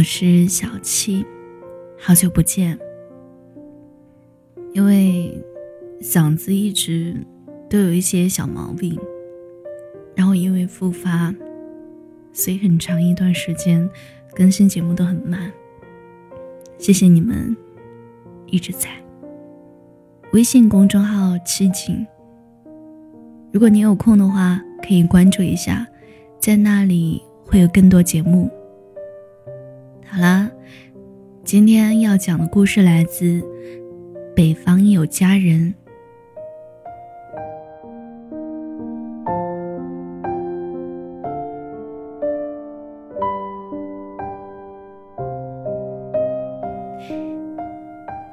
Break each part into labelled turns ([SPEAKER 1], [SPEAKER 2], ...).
[SPEAKER 1] 我是小七，好久不见。因为嗓子一直都有一些小毛病，然后因为复发，所以很长一段时间更新节目都很慢。谢谢你们一直在。微信公众号“七景”，如果你有空的话，可以关注一下，在那里会有更多节目。好啦，今天要讲的故事来自《北方有佳人》。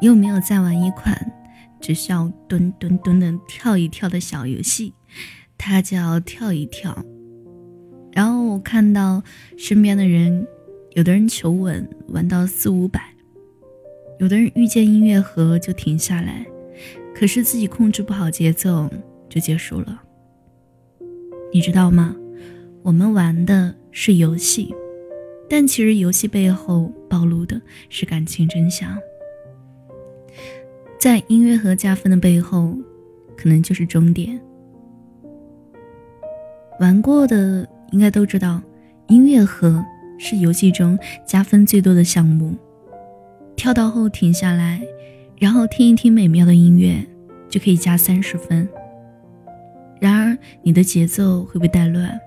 [SPEAKER 1] 你有没有在玩一款？只需要蹲蹲蹲的跳一跳的小游戏，它叫跳一跳。然后我看到身边的人，有的人求稳玩到四五百，有的人遇见音乐盒就停下来，可是自己控制不好节奏就结束了。你知道吗？我们玩的是游戏，但其实游戏背后暴露的是感情真相。在音乐盒加分的背后，可能就是终点。玩过的应该都知道，音乐盒是游戏中加分最多的项目。跳到后停下来，然后听一听美妙的音乐，就可以加三十分。然而，你的节奏会被带乱，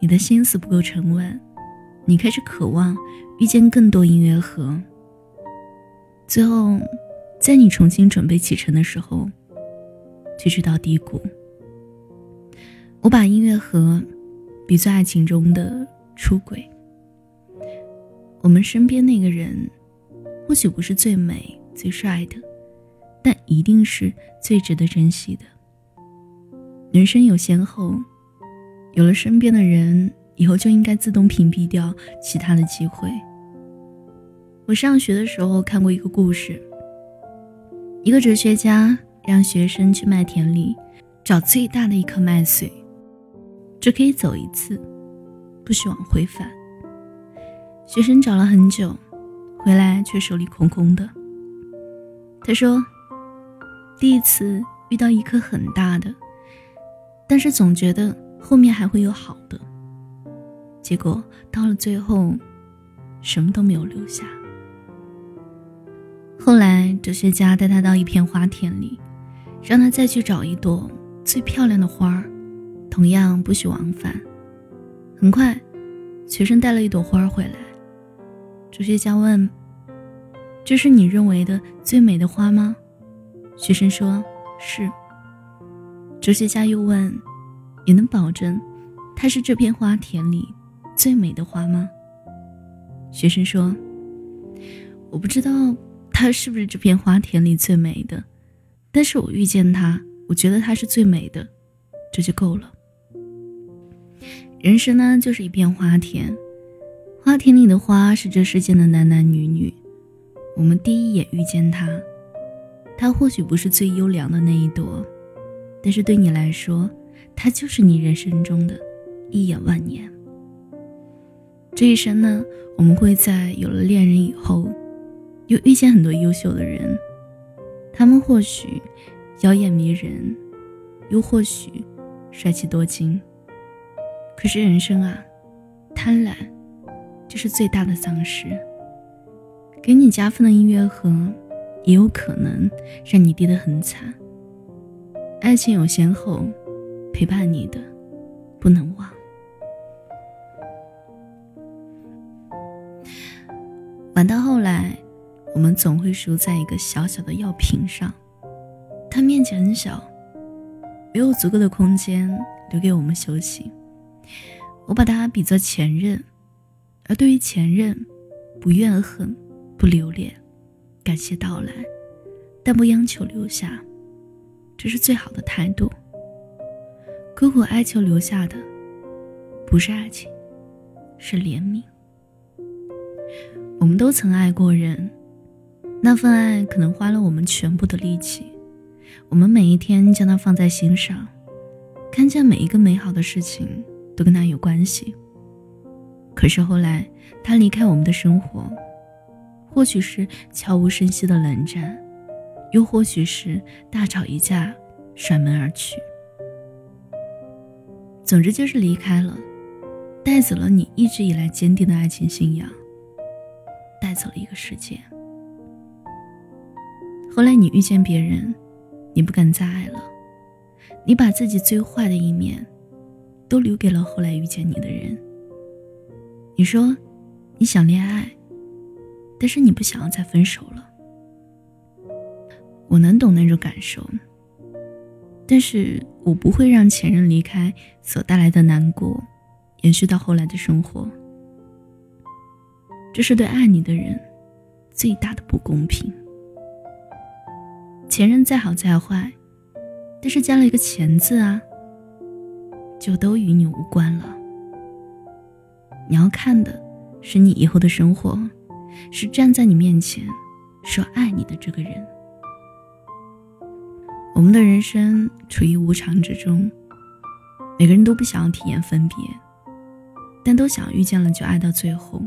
[SPEAKER 1] 你的心思不够沉稳，你开始渴望遇见更多音乐盒，最后。在你重新准备启程的时候，却知到低谷。我把音乐盒比作爱情中的出轨。我们身边那个人，或许不是最美最帅的，但一定是最值得珍惜的。人生有先后，有了身边的人，以后就应该自动屏蔽掉其他的机会。我上学的时候看过一个故事。一个哲学家让学生去麦田里找最大的一颗麦穗，只可以走一次，不许往回返。学生找了很久，回来却手里空空的。他说：“第一次遇到一颗很大的，但是总觉得后面还会有好的，结果到了最后，什么都没有留下。”后来，哲学家带他到一片花田里，让他再去找一朵最漂亮的花儿，同样不许往返。很快，学生带了一朵花回来。哲学家问：“这是你认为的最美的花吗？”学生说：“是。”哲学家又问：“你能保证它是这片花田里最美的花吗？”学生说：“我不知道。”它是不是这片花田里最美的？但是我遇见它，我觉得它是最美的，这就够了。人生呢，就是一片花田，花田里的花是这世间的男男女女。我们第一眼遇见他，他或许不是最优良的那一朵，但是对你来说，他就是你人生中的一眼万年。这一生呢，我们会在有了恋人以后。又遇见很多优秀的人，他们或许妖艳迷人，又或许帅气多金。可是人生啊，贪婪就是最大的丧尸。给你加分的音乐盒，也有可能让你跌得很惨。爱情有先后，陪伴你的不能忘。玩到后来。我们总会输在一个小小的药瓶上，它面积很小，没有足够的空间留给我们休息。我把它比作前任，而对于前任，不怨恨，不留恋，感谢到来，但不央求留下，这是最好的态度。苦苦哀求留下的，不是爱情，是怜悯。我们都曾爱过人。那份爱可能花了我们全部的力气，我们每一天将它放在心上，看见每一个美好的事情都跟他有关系。可是后来他离开我们的生活，或许是悄无声息的冷战，又或许是大吵一架，甩门而去。总之就是离开了，带走了你一直以来坚定的爱情信仰，带走了一个世界。后来你遇见别人，你不敢再爱了，你把自己最坏的一面，都留给了后来遇见你的人。你说，你想恋爱，但是你不想要再分手了。我能懂那种感受，但是我不会让前任离开所带来的难过，延续到后来的生活。这是对爱你的人最大的不公平。前任再好再坏，但是加了一个“钱”字啊，就都与你无关了。你要看的是你以后的生活，是站在你面前说爱你的这个人。我们的人生处于无常之中，每个人都不想要体验分别，但都想遇见了就爱到最后。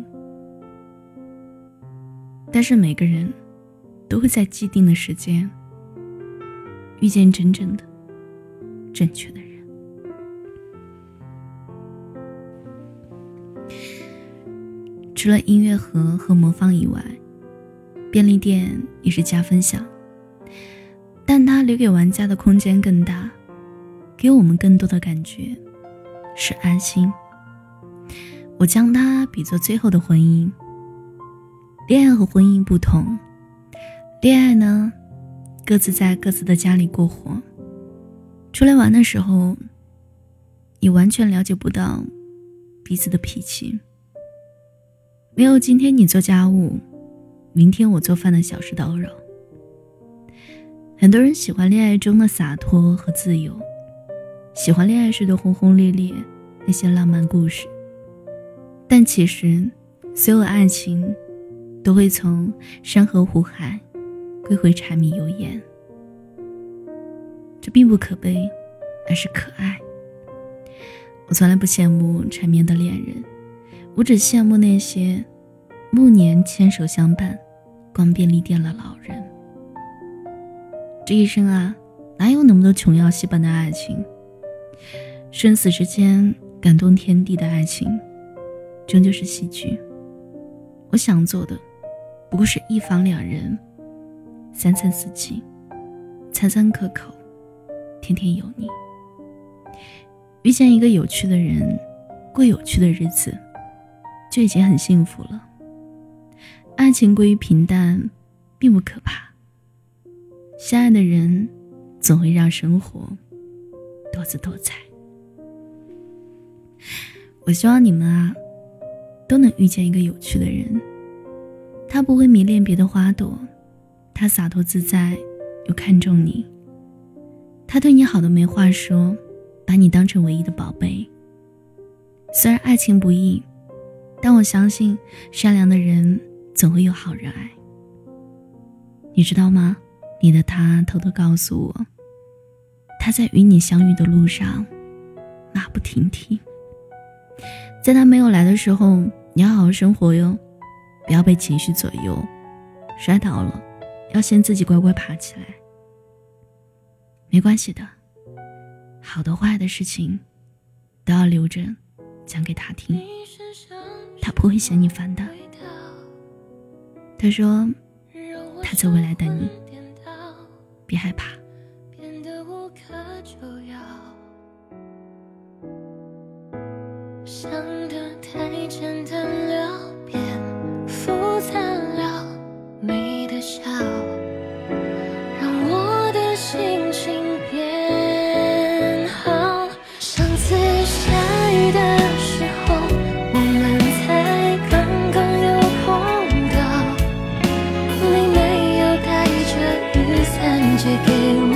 [SPEAKER 1] 但是每个人都会在既定的时间遇见真正的、正确的人。除了音乐盒和魔方以外，便利店也是加分项，但它留给玩家的空间更大，给我们更多的感觉是安心。我将它比作最后的婚姻。恋爱和婚姻不同，恋爱呢，各自在各自的家里过活，出来玩的时候，你完全了解不到彼此的脾气。没有今天你做家务，明天我做饭的小事叨扰。很多人喜欢恋爱中的洒脱和自由，喜欢恋爱时的轰轰烈烈那些浪漫故事。但其实，所有爱情都会从山河湖海归回柴米油盐。这并不可悲，而是可爱。我从来不羡慕缠绵的恋人。我只羡慕那些暮年牵手相伴、逛便利店的老人。这一生啊，哪有那么多琼瑶戏般的爱情？生死之间感动天地的爱情，终究是戏剧。我想做的，不过是一房两人，三餐四季，餐餐可口，天天有你。遇见一个有趣的人，过有趣的日子。就已经很幸福了。爱情过于平淡，并不可怕。相爱的人，总会让生活多姿多彩。我希望你们啊，都能遇见一个有趣的人。他不会迷恋别的花朵，他洒脱自在，又看重你。他对你好的没话说，把你当成唯一的宝贝。虽然爱情不易。但我相信，善良的人总会有好人爱。你知道吗？你的他偷偷告诉我，他在与你相遇的路上马不停蹄。在他没有来的时候，你要好好生活哟，不要被情绪左右，摔倒了要先自己乖乖爬起来。没关系的，好的坏的事情都要留着讲给他听。不会嫌你烦的。他说他在未来等你，别害怕。想的太简单借给我。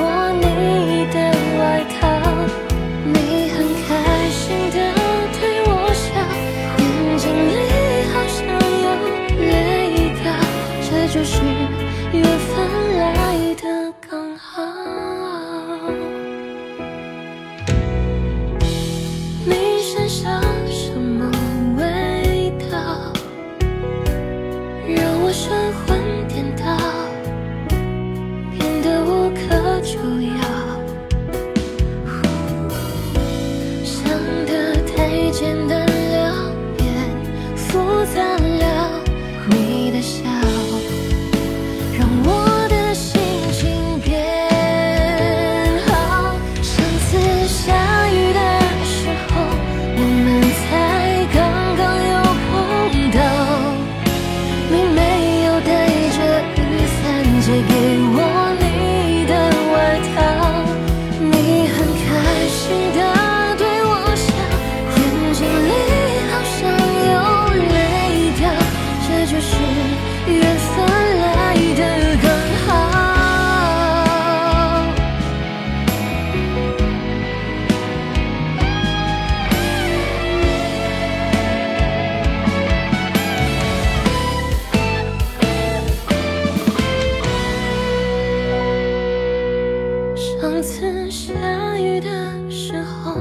[SPEAKER 1] 上次下雨的
[SPEAKER 2] 时候